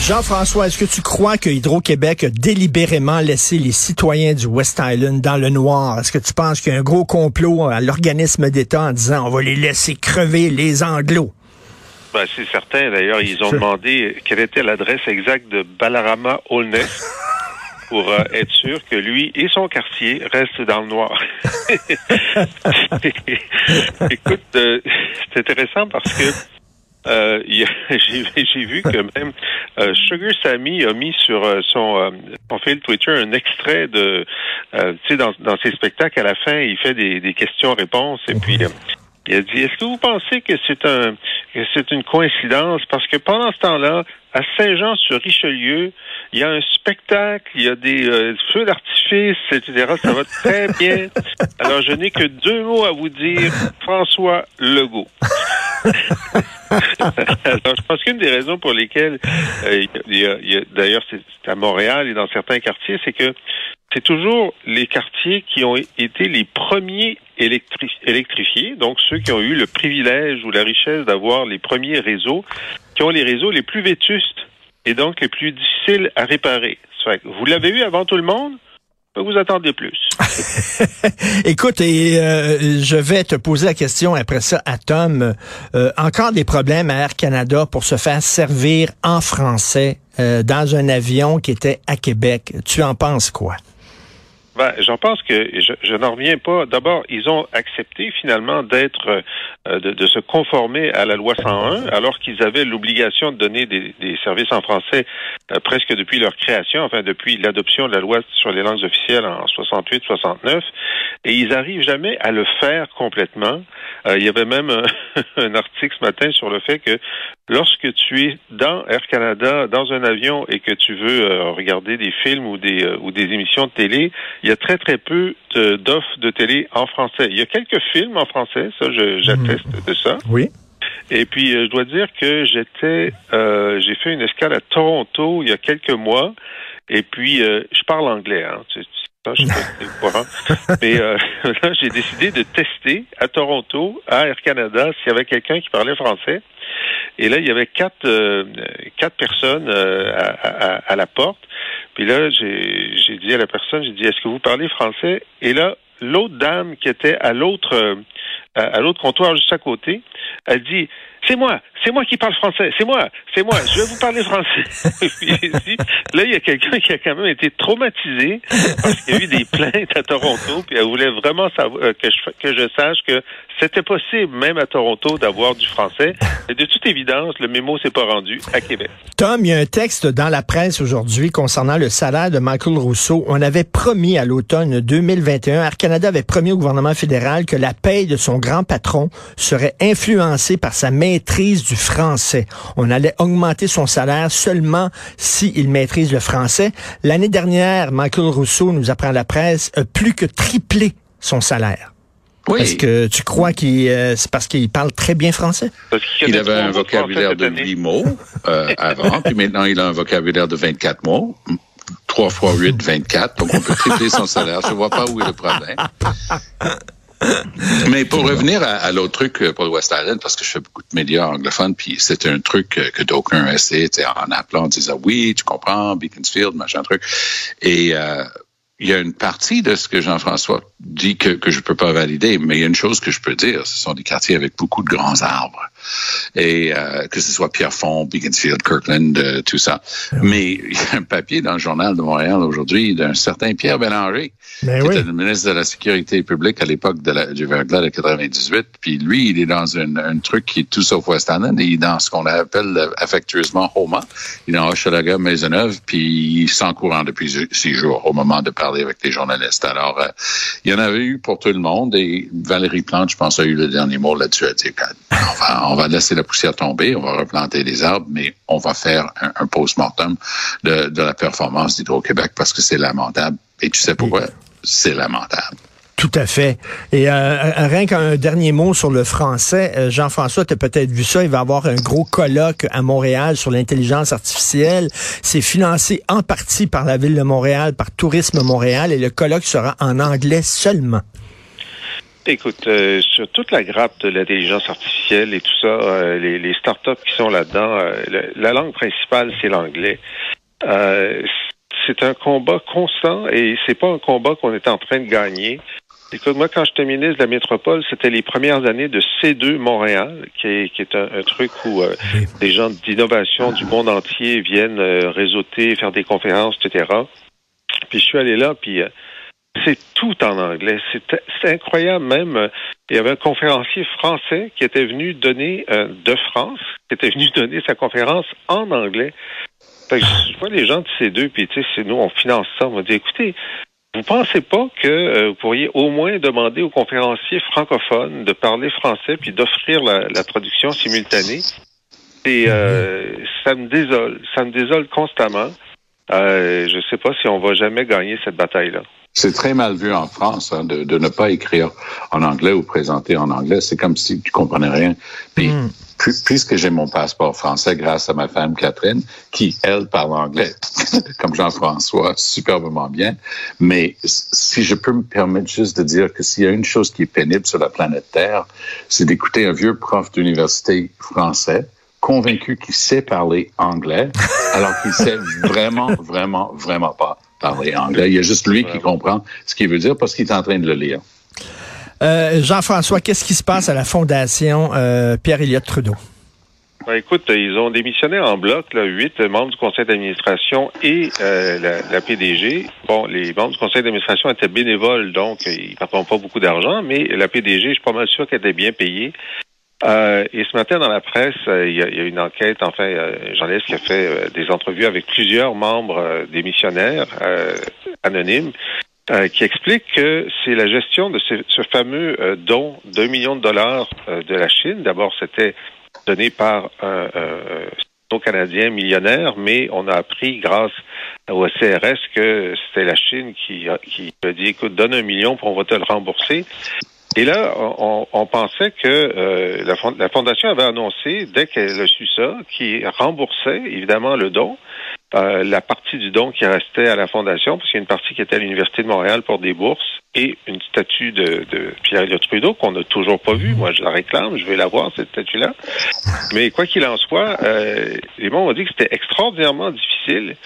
Jean-François, est-ce que tu crois que Hydro-Québec a délibérément laissé les citoyens du West Island dans le noir? Est-ce que tu penses qu'il y a un gros complot à l'organisme d'État en disant on va les laisser crever les Anglos? Ben, c'est certain. D'ailleurs, ils ont demandé quelle était l'adresse exacte de Balarama Holness pour euh, être sûr que lui et son quartier restent dans le noir. Écoute, euh, c'est intéressant parce que euh, j'ai vu que même Sugar Sammy a mis sur son, son fil Twitter un extrait de, tu sais, dans, dans ses spectacles, à la fin, il fait des, des questions-réponses et puis il a dit, est-ce que vous pensez que c'est un, que c'est une coïncidence? Parce que pendant ce temps-là, à Saint-Jean-sur-Richelieu, il y a un spectacle, il y a des euh, feux d'artifice, etc. Ça va très bien. Alors, je n'ai que deux mots à vous dire. François Legault. Alors, je pense qu'une des raisons pour lesquelles, d'ailleurs, c'est à Montréal et dans certains quartiers, c'est que c'est toujours les quartiers qui ont été les premiers électrifiés, donc ceux qui ont eu le privilège ou la richesse d'avoir les premiers réseaux, qui ont les réseaux les plus vétustes et donc les plus difficiles à réparer. Vous l'avez eu avant tout le monde, vous attendez plus. Écoute, et euh, je vais te poser la question après ça à Tom. Euh, encore des problèmes à Air Canada pour se faire servir en français euh, dans un avion qui était à Québec. Tu en penses quoi? Ben, j'en pense que je, je n'en reviens pas. D'abord, ils ont accepté finalement d'être, euh, de, de, se conformer à la loi 101, alors qu'ils avaient l'obligation de donner des, des, services en français euh, presque depuis leur création, enfin depuis l'adoption de la loi sur les langues officielles en 68-69, et ils arrivent jamais à le faire complètement. Euh, il y avait même un, un, article ce matin sur le fait que lorsque tu es dans Air Canada, dans un avion, et que tu veux regarder des films ou des, ou des émissions de télé, il y a très, très peu d'offres de, télé en français. Il y a quelques films en français, ça, j'atteste mhm. de ça. Oui. Et puis, euh, je dois dire que j'étais, euh, j'ai fait une escale à Toronto il y a quelques mois. Et puis, euh, je parle anglais, hein. Tu, je sais Mais là, j'ai décidé de tester à Toronto, à Air Canada, s'il y avait quelqu'un qui parlait français. Et là, il y avait quatre, quatre personnes à, à, la porte. Puis là, j'ai dit à la personne, j'ai dit, est-ce que vous parlez français? Et là, l'autre dame qui était à l'autre à, l'autre comptoir juste à côté, elle dit c'est moi, c'est moi qui parle français, c'est moi, c'est moi, je vais vous parler français. là, il y a quelqu'un qui a quand même été traumatisé parce qu'il y a eu des plaintes à Toronto, puis elle voulait vraiment savoir, euh, que, je, que je sache que c'était possible, même à Toronto, d'avoir du français. Et de toute évidence, le mémo s'est pas rendu à Québec. Tom, il y a un texte dans la presse aujourd'hui concernant le salaire de Michael Rousseau. On avait promis à l'automne 2021, Air Canada avait promis au gouvernement fédéral que la paye de son grand patron serait influencée par sa maîtrise du français. On allait augmenter son salaire seulement s'il maîtrise le français. L'année dernière, Michael Rousseau, nous apprend la presse, a plus que triplé son salaire. Oui. Est-ce que tu crois qu'il euh, c'est parce qu'il parle très bien français? il avait un vocabulaire de 8 mots euh, avant, puis maintenant il a un vocabulaire de 24 mots. 3 fois 8, 24. Donc on peut tripler son salaire. Je vois pas où est le problème. Mais pour revenir à, l'autre truc euh, pour le West Island, parce que je fais beaucoup de médias anglophones, puis c'était un truc que d'aucuns essaient, en appelant, en disant oui, tu comprends, Beaconsfield, machin truc. Et euh, il y a une partie de ce que Jean-François dit que, que je peux pas valider, mais il y a une chose que je peux dire, ce sont des quartiers avec beaucoup de grands arbres. Et euh, que ce soit Pierrefonds, Beaconsfield, Kirkland, euh, tout ça. Mais il y a un papier dans le journal de Montréal aujourd'hui d'un certain Pierre Bélanger, ben qui était le ministre de la Sécurité publique à l'époque du verglas de 98. Puis lui, il est dans un, un truc qui est tout sauf West Island, et il est dans ce qu'on appelle affectueusement Homa. Il est dans Hochelaga, Maisonneuve, puis il s'en courant depuis six jours au moment de parler avec les journalistes. Alors, euh, il y en avait eu pour tout le monde, et Valérie Plante, je pense, a eu le dernier mot là-dessus. Elle dit, on va, on va laisser la poussière tomber, on va replanter les arbres, mais on va faire un, post-mortem de, la performance d'Hydro-Québec parce que c'est lamentable. Et tu sais pourquoi? c'est lamentable. Tout à fait. Et euh, rien qu'un dernier mot sur le français, euh, Jean-François, tu as peut-être vu ça, il va y avoir un gros colloque à Montréal sur l'intelligence artificielle. C'est financé en partie par la ville de Montréal, par Tourisme Montréal, et le colloque sera en anglais seulement. Écoute, euh, sur toute la grappe de l'intelligence artificielle et tout ça, les, les startups qui sont là-dedans, la langue principale, c'est l'anglais c'est un combat constant et c'est pas un combat qu'on est en train de gagner. Écoute, moi, quand j'étais ministre de la métropole, c'était les premières années de C2 Montréal, qui est, qui est un, truc où euh, des gens d'innovation du monde entier viennent euh, réseauter, faire des conférences, etc. Puis je suis allé là, puis euh, c'est tout en anglais. C'est incroyable même. Il y avait un conférencier français qui était venu donner de France, qui était venu donner sa conférence en anglais. je vois les gens de ces deux, puis tu sais, nous, on finance ça. On m'a dit, écoutez, vous pensez pas que euh, vous pourriez au moins demander aux conférenciers francophones de parler français puis d'offrir la, la, traduction simultanée? Et euh, ça me désole, ça me désole constamment. Euh, je sais pas si on va jamais gagner cette bataille-là. C'est très mal vu en France hein, de, de, ne pas écrire en anglais ou présenter en anglais. C'est comme si tu comprenais rien. Puis, hmm. puisque j'ai mon passeport français grâce à ma femme Catherine, qui, elle, parle anglais, comme Jean-François, superbement bien. Mais si je peux me permettre juste de dire que s'il y a une chose qui est pénible sur la planète Terre, c'est d'écouter un vieux prof d'université français convaincu qu'il sait parler anglais, alors qu'il sait vraiment, vraiment, vraiment pas parler anglais. Il y a juste lui qui comprend ce qu'il veut dire parce qu'il est en train de le lire. Euh, Jean-François, qu'est-ce qui se passe à la Fondation euh, Pierre-Éliott Trudeau? Ben, écoute, ils ont démissionné en bloc, huit membres du conseil d'administration et euh, la, PDG. Bon, les membres du conseil d'administration étaient bénévoles, donc ils ne pas beaucoup d'argent, mais la PDG, je suis pas mal sûr qu'elle était bien payée. Euh, et ce matin, dans la presse, euh, il, y a, une enquête, enfin, euh, journaliste qui a fait euh, des entrevues avec plusieurs membres des missionnaires anonymes, qui explique que c'est la gestion de ce, fameux don d'un million de dollars de la Chine. D'abord, c'était donné par un, un canadien millionnaire, mais on a appris grâce au CRS que c'était la Chine qui, qui a dit, écoute, donne un million, pour on va te le rembourser. Et là, on, pensait que euh, la, Fondation avait annoncé, dès qu'elle a su ça, qu'il remboursait évidemment le don, euh, la partie du don qui restait à la Fondation, parce qu'il y a une partie qui était à l'Université de Montréal pour des bourses, et une statue de, de Pierre Elliott Trudeau qu'on n'a toujours pas vue. Moi, je la réclame, je vais la voir, cette statue-là. Mais quoi qu'il en soit, euh, les gens ont dit que c'était extraordinairement difficile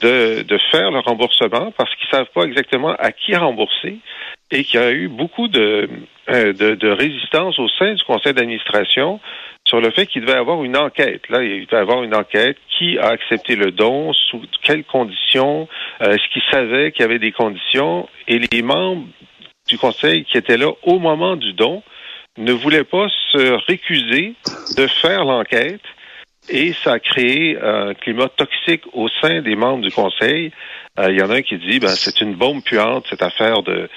de, de faire le remboursement parce qu'ils savent pas exactement à qui rembourser et qu'il y a eu beaucoup de, euh, de, de, résistance au sein du conseil d'administration sur le fait qu'il devait avoir une enquête. Là, il devait avoir une enquête. Qui a accepté le don? Sous quelles conditions? Euh, est-ce qu'il savait qu'il y avait des conditions? Et les membres du conseil qui étaient là au moment du don ne voulaient pas se récuser de faire l'enquête et ça a créé un climat toxique au sein des membres du conseil. Euh, il y en a un qui dit ben c'est une bombe puante cette affaire de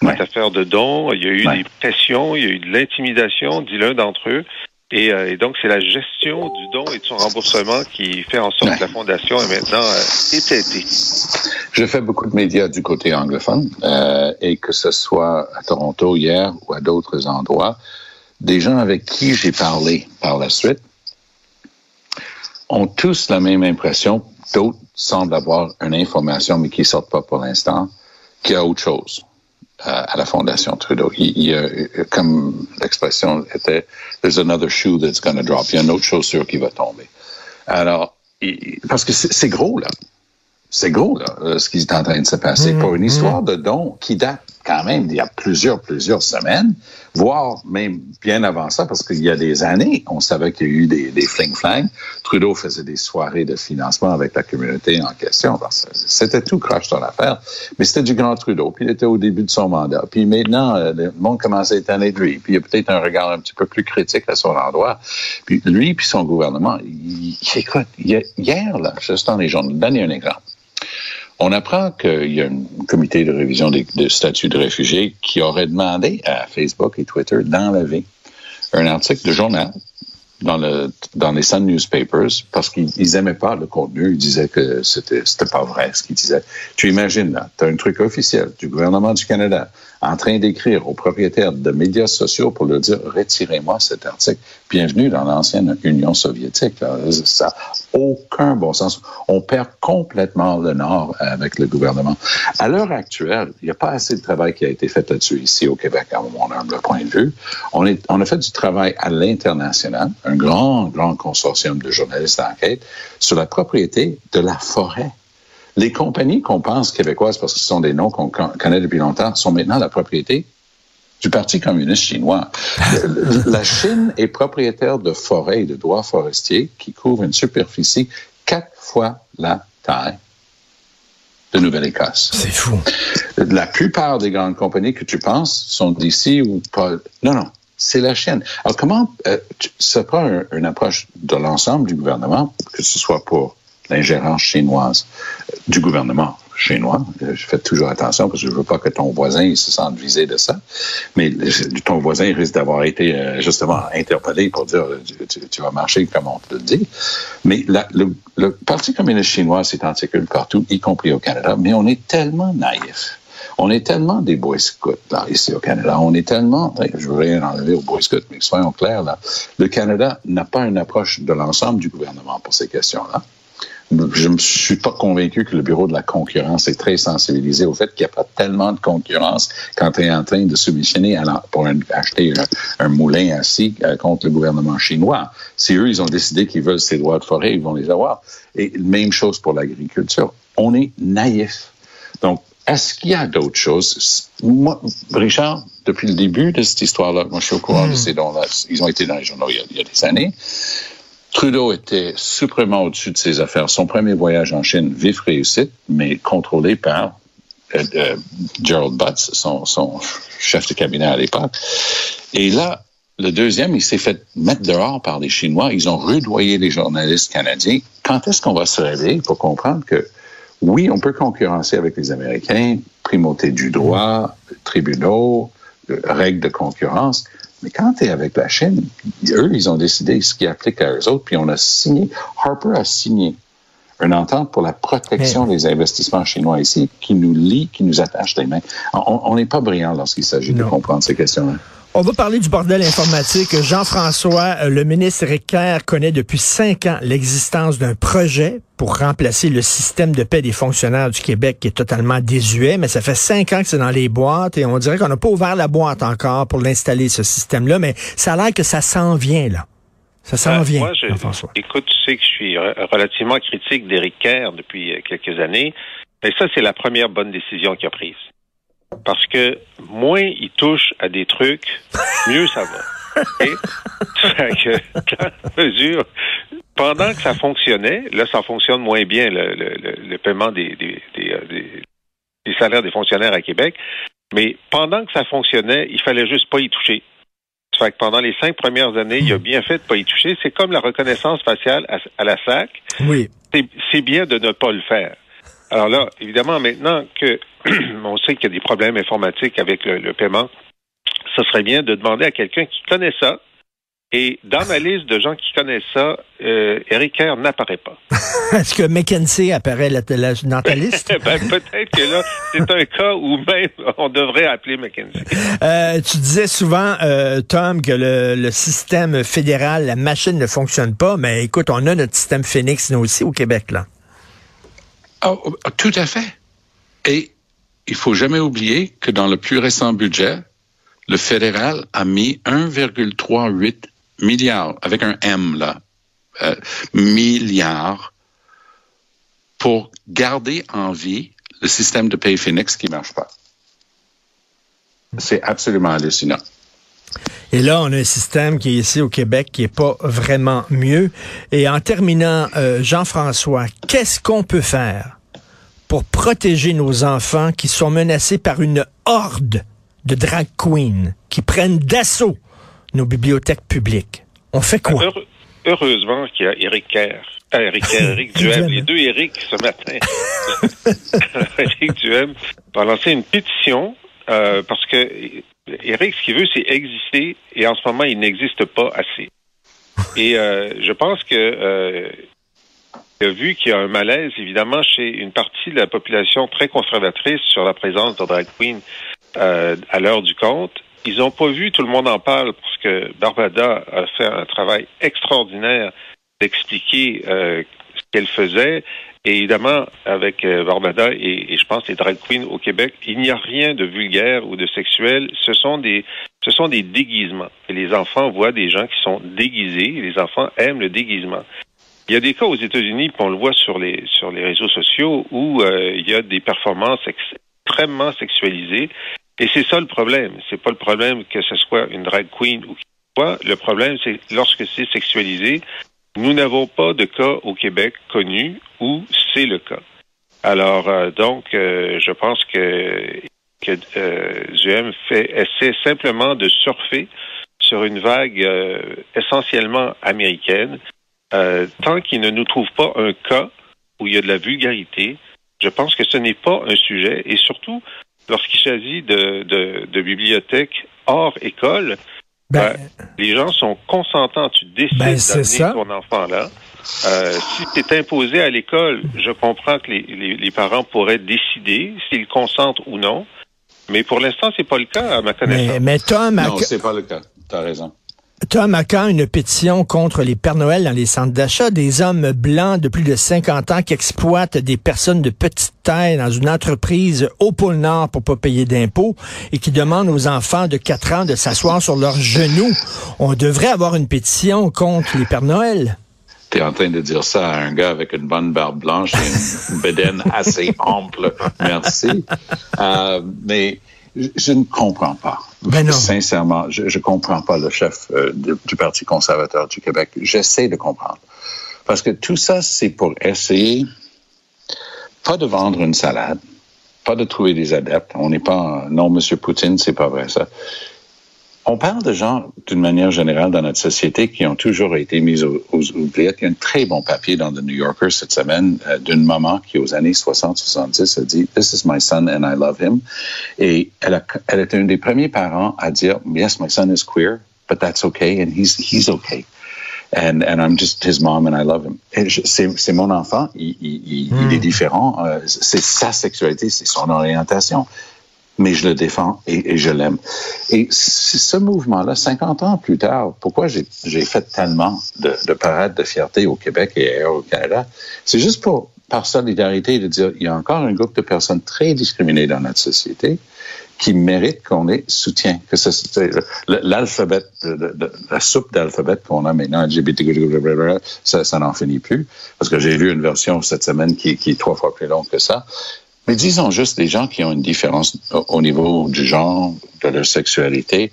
cette affaire de dons. Il y a eu des pressions, il y a eu de l'intimidation, dit l'un d'entre eux. Et, euh, donc, c'est la gestion du don et de son remboursement qui fait en sorte que la Fondation est maintenant euh, éteintée. Je fais beaucoup de médias du côté anglophone et que ce soit à Toronto hier ou à d'autres endroits, des gens avec qui j'ai parlé par la suite ont tous la même impression. D'autres semblent avoir une information, mais qui ne sortent pas pour l'instant, qu'il y a autre chose euh, à la Fondation Trudeau. Il, y a, comme l'expression était, there's another shoe that's going to drop. Il y a une autre chaussure qui va tomber. Alors, parce que c'est gros, là. C'est gros, là, euh, ce qui est en train de se passer. Mm-hmm. Pour une histoire de don qui date quand même il y a plusieurs, plusieurs semaines, voire même bien avant ça, parce qu'il y a des années, on savait qu'il y a eu des, des fling-flang. Trudeau faisait des soirées de financement avec la communauté en question. C'était tout croche dans l'affaire, mais c'était du grand Trudeau, puis il était au début de son mandat. Puis maintenant, euh, le monde commence à être de lui, puis il y a peut-être un regard un petit peu plus critique à son endroit. Puis lui, puis son gouvernement, il, écoute, hier, là, juste dans les journaux, donner un exemple. On apprend qu'il y a un comité de révision des, statuts de réfugiés qui aurait demandé à Facebook et Twitter d'enlever un article de journal dans les Sun Newspapers parce qu'ils n'aimaient pas le contenu. Ils disaient que c'était, c'était pas vrai ce qu'ils disaient. Tu imagines, là, tu as un truc officiel du gouvernement du Canada en train d'écrire aux propriétaires de médias sociaux pour leur dire retirez-moi cet article. Bienvenue dans l'ancienne Union soviétique. Ça n'a aucun bon sens. On perd complètement le nord avec le gouvernement. À l'heure actuelle, il n'y a pas assez de travail qui a été fait là-dessus ici au Québec, à mon humble point de vue. On, est, on a fait du travail à l'international, un grand, grand consortium de journalistes d'enquête sur la propriété de la forêt les compagnies qu'on pense québécoises, parce que ce sont des noms qu'on connaît depuis longtemps, sont maintenant la propriété du Parti communiste chinois. la Chine est propriétaire de forêts et de droits forestiers qui couvrent une superficie quatre fois la taille de Nouvelle-Écosse. C'est fou. La plupart des grandes compagnies que tu penses sont d'ici ou pas. Non, non, c'est la Chine. Alors comment euh, ça prend une approche de l'ensemble du gouvernement, que ce soit pour l'ingérence chinoise du gouvernement chinois. Je fais toujours attention parce que je veux pas que ton voisin se sente visé de ça. Mais ton voisin risque d'avoir été euh, justement interpellé pour dire tu, vas marcher comme on te le dit. Mais le, Parti communiste chinois s'est partout, y compris au Canada. Mais on est tellement naïf. On est tellement des Boy Scouts là, ici au Canada. On est tellement, je veux rien enlever aux Boy Scouts, mais soyons clairs là, le Canada n'a pas une approche de l'ensemble du gouvernement pour ces questions-là je ne suis pas convaincu que le Bureau de la concurrence est très sensibilisé au fait qu'il n'y a pas tellement de concurrence quand tu es en train de subventionner pour acheter un, moulin assis euh, contre le gouvernement chinois. Si eux, ils ont décidé qu'ils veulent ces droits de forêt, ils vont les avoir. Et même chose pour l'agriculture. On est naïf. Donc, est-ce qu'il y a d'autres choses? Moi, Richard, depuis le début de cette histoire-là, moi, je suis au courant de hmm. ces dons-là. Ils ont été dans les journaux il y a des années. Trudeau était suprêmement au-dessus de ses affaires. Son premier voyage en Chine, vif réussite, mais contrôlé par euh, euh, Gerald Butts, son, son, chef de cabinet à l'époque. Et là, le deuxième, il s'est fait mettre dehors par les Chinois. Ils ont rudoyé les journalistes canadiens. Quand est-ce qu'on va se réveiller pour comprendre que oui, on peut concurrencer avec les Américains, primauté du droit, tribunaux, euh, règles de concurrence, mais quand tu es avec la Chine, eux, ils ont décidé ce qui applique à eux autres, puis on a signé, Harper a signé une entente pour la protection des investissements chinois ici qui nous lie, qui nous attache les mains. On n'est pas brillant lorsqu'il s'agit de comprendre ces questions-là. On va parler du bordel informatique. Jean-François, euh, le ministre Ricker connaît depuis cinq ans l'existence d'un projet pour remplacer le système de paix des fonctionnaires du Québec qui est totalement désuet, mais ça fait cinq ans que c'est dans les boîtes et on dirait qu'on n'a pas ouvert la boîte encore pour l'installer, ce système-là, mais ça a l'air que ça s'en vient, là. Ça s'en euh, vient, Jean-François. Écoute, tu sais que je suis relativement critique d'Éric Kerr depuis euh, quelques années, mais ça, c'est la première bonne décision qu'il a prise. Parce que moins il touche à des trucs, mieux ça va. mesure, pendant que ça fonctionnait, là, ça fonctionne moins bien, le, paiement des, euh, des, des, salaires des fonctionnaires à Québec. Mais pendant que ça fonctionnait, il fallait juste pas y toucher. Ça fait que pendant les cinq premières années, il a bien fait de pas y toucher. C'est comme la reconnaissance faciale à, la SAC. Oui. C'est bien de ne pas le faire. Alors là, évidemment, maintenant que on sait qu'il y a des problèmes informatiques avec le, paiement, ce serait bien de demander à quelqu'un qui connaît ça. Et dans ma liste de gens qui connaissent ça, euh, Eric Kerr n'apparaît pas. Est-ce que McKenzie apparaît dans ta liste? ben, peut-être que là, c'est un cas où même on devrait appeler McKenzie. Euh, tu disais souvent, euh, Tom, que le, le, système fédéral, la machine ne fonctionne pas, mais écoute, on a notre système Phoenix, nous aussi, au Québec, là. Oh, oh, tout à fait. Et il faut jamais oublier que dans le plus récent budget, le fédéral a mis 1,38 milliard, avec un M là, euh, milliards, pour garder en vie le système de Pay Phoenix qui marche pas. C'est absolument hallucinant. Et là, on a un système qui est ici au Québec qui est pas vraiment mieux. Et en terminant, euh, Jean-François, qu'est-ce qu'on peut faire pour protéger nos enfants qui sont menacés par une horde de drag queens qui prennent d'assaut nos bibliothèques publiques? On fait quoi? heureusement qu'il y a Eric Kerr. Euh, Eric Kerr, Eric Duhem, les deux Eric ce matin. Eric Duhem va lancer une pétition euh, parce que Eric, ce qu'il veut, c'est exister et en ce moment, il n'existe pas assez. Et euh, je pense que euh, a vu qu'il y a un malaise, évidemment, chez une partie de la population très conservatrice sur la présence de drag queen euh, à l'heure du compte. Ils n'ont pas vu, tout le monde en parle, parce que Barbada a fait un travail extraordinaire d'expliquer ce qu'elle faisait. Évidemment, avec euh, Barbada et, et, je pense les drag queens au Québec, il n'y a rien de vulgaire ou de sexuel. Ce sont des, ce sont des déguisements. Et les enfants voient des gens qui sont déguisés. Les enfants aiment le déguisement. Il y a des cas aux États-Unis, puis on le voit sur les sur les réseaux sociaux, où euh, il y a des performances extrêmement sexualisées. Et c'est ça le problème. C'est pas le problème que ce soit une drag queen ou quoi. Le problème, c'est lorsque c'est sexualisé, nous n'avons pas de cas au Québec connu où c'est le cas. Alors, euh, donc, euh, je pense que, que euh, fait, essaie simplement de surfer sur une vague euh, essentiellement américaine. Euh, tant qu'il ne nous trouve pas un cas où il y a de la vulgarité, je pense que ce n'est pas un sujet. Et surtout, lorsqu'il s'agit de, de, de bibliothèques hors école, ben, ben, les gens sont consentants. Tu décides ben, d'amener ton enfant là. Euh, si c'est imposé à l'école, je comprends que les, les, les, parents pourraient décider s'ils consentent ou non. Mais pour l'instant, c'est pas le cas, à ma connaissance. Mais, mais Tom, non, c'est pas le cas. T'as raison. Tom Macan, une pétition contre les Pères Noël dans les centres d'achat, des hommes blancs de plus de 50 ans qui exploitent des personnes de petite taille dans une entreprise au pôle Nord pour pas payer d'impôts et qui demandent aux enfants de 4 ans de s'asseoir sur leurs genoux. On devrait avoir une pétition contre les Pères Noël. Tu en train de dire ça à un gars avec une bonne barbe blanche et une bedaine assez ample. Merci. Euh, mais je ne comprends pas. Ben non. Sincèrement, je ne comprends pas le chef euh, du, du, Parti conservateur du Québec. J'essaie de comprendre. Parce que tout ça, c'est pour essayer, pas de vendre une salade, pas de trouver des adeptes. On n'est pas, non, Monsieur Poutine, c'est pas vrai ça. On parle de gens, d'une manière générale, dans notre société, qui ont toujours été mis aux, aux oubliettes. Il y a un très bon papier dans The New Yorker cette semaine euh, d'une maman qui, aux années 60-70, a dit « This is my son and I love him ». Et elle, a, elle était un des premiers parents à dire « Yes, my son is queer, but that's okay and he's, he's okay ». And, and I'm just his mom and I love him. C'est mon enfant, il, il, mm. il est différent. Euh, c'est sa sexualité, c'est son orientation mais je le défends et, je l'aime. Et ce mouvement-là, 50 ans plus tard, pourquoi j'ai fait tellement de, de parades de fierté au Québec et ailleurs au Canada, c'est juste pour par solidarité de dire il y a encore un groupe de personnes très discriminées dans notre société qui méritent qu'on ait soutien. Que l'alphabet, la soupe d'alphabet qu'on a maintenant, LGBTQ, ça, ça n'en finit plus. Parce que j'ai lu une version cette semaine qui, qui est trois fois plus longue que ça. Mais disons juste des gens qui ont une différence au niveau du genre, de leur sexualité,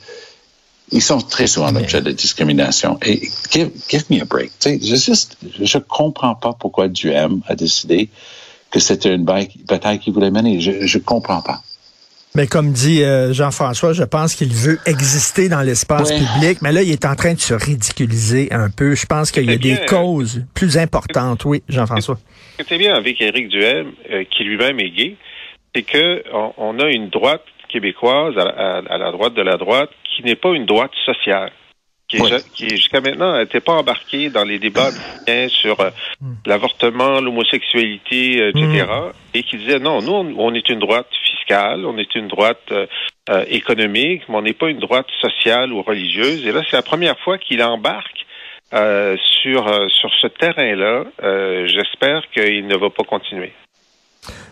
ils sont très souvent l'objet de discrimination. Et give, give me a break. Tu sais, je juste, je comprends pas pourquoi Duhem a décidé que c'était une bataille qu'il voulait mener. Je, je comprends pas. Mais comme dit euh, Jean-François, je pense qu'il veut exister dans l'espace public, mais là, il est en train de se ridiculiser un peu. Je pense qu'il y a des bien, causes plus importantes. Oui, Jean-François. Ce qui est bien avec Éric Duhem, euh, qui lui-même est gay, c'est que on, on, a une droite québécoise à, à, à, la droite de la droite qui n'est pas une droite sociale qui, oui. qui jusqu'à maintenant n'était pas embarqué dans les débats sur euh, mm. l'avortement, l'homosexualité, euh, etc. Mm. Et qui disait non, nous on, on, est une droite fiscale, on est une droite euh, euh économique, mais on n'est pas une droite sociale ou religieuse. Et là, c'est la première fois qu'il embarque euh, sur sur ce terrain-là. J'espère qu'il ne va pas continuer.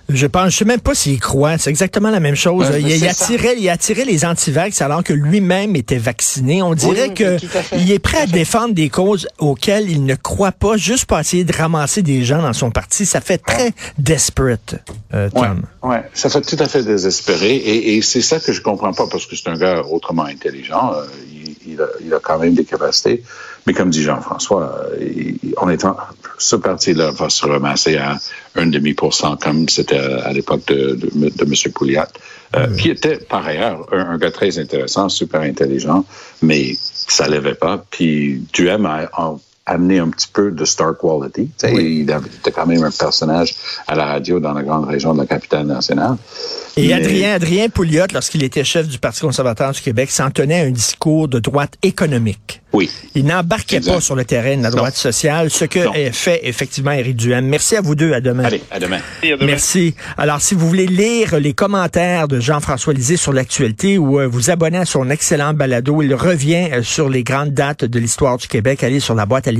Je pense, je sais même pas s'il croit. C'est exactement la même chose. Ouais, il, il, attirait, il attirait les antivax alors que lui-même était vacciné. On dirait oui, que il est prêt à défendre des causes auxquelles il ne croit pas, juste pour essayer de ramasser des gens dans son parti. Ça fait très desperate, euh, Tom. Ouais, ouais, ça fait tout à fait désespéré. Et, et c'est ça que je comprends pas parce que c'est un gars autrement intelligent. Euh, il, il, a, il, a, quand même des capacités. Mais comme dit Jean-François, en étant, ce parti-là va se ramasser à un demi pour cent comme c'était à l'époque de, de, de, M. Pouliat, euh, oui. qui était par ailleurs un, un, gars très intéressant, super intelligent, mais ça lèvait pas. Puis Duhem a, a amener un petit peu de star quality. Il était quand même un personnage à la radio dans la grande région de la capitale nationale. Et Adrien, Adrien Pouliot, lorsqu'il était chef du Parti conservateur du Québec, s'en tenait à un discours de droite économique. Oui. Il n'embarquait pas sur le terrain de la droite sociale, ce que fait effectivement Éric Duhem. Merci à vous deux. À demain. Allez, à demain. Merci. Alors, si vous voulez lire les commentaires de Jean-François Lisée sur l'actualité ou euh, vous abonner à son excellent balado, il revient euh, sur les grandes dates de l'histoire du Québec. Allez sur la boîte à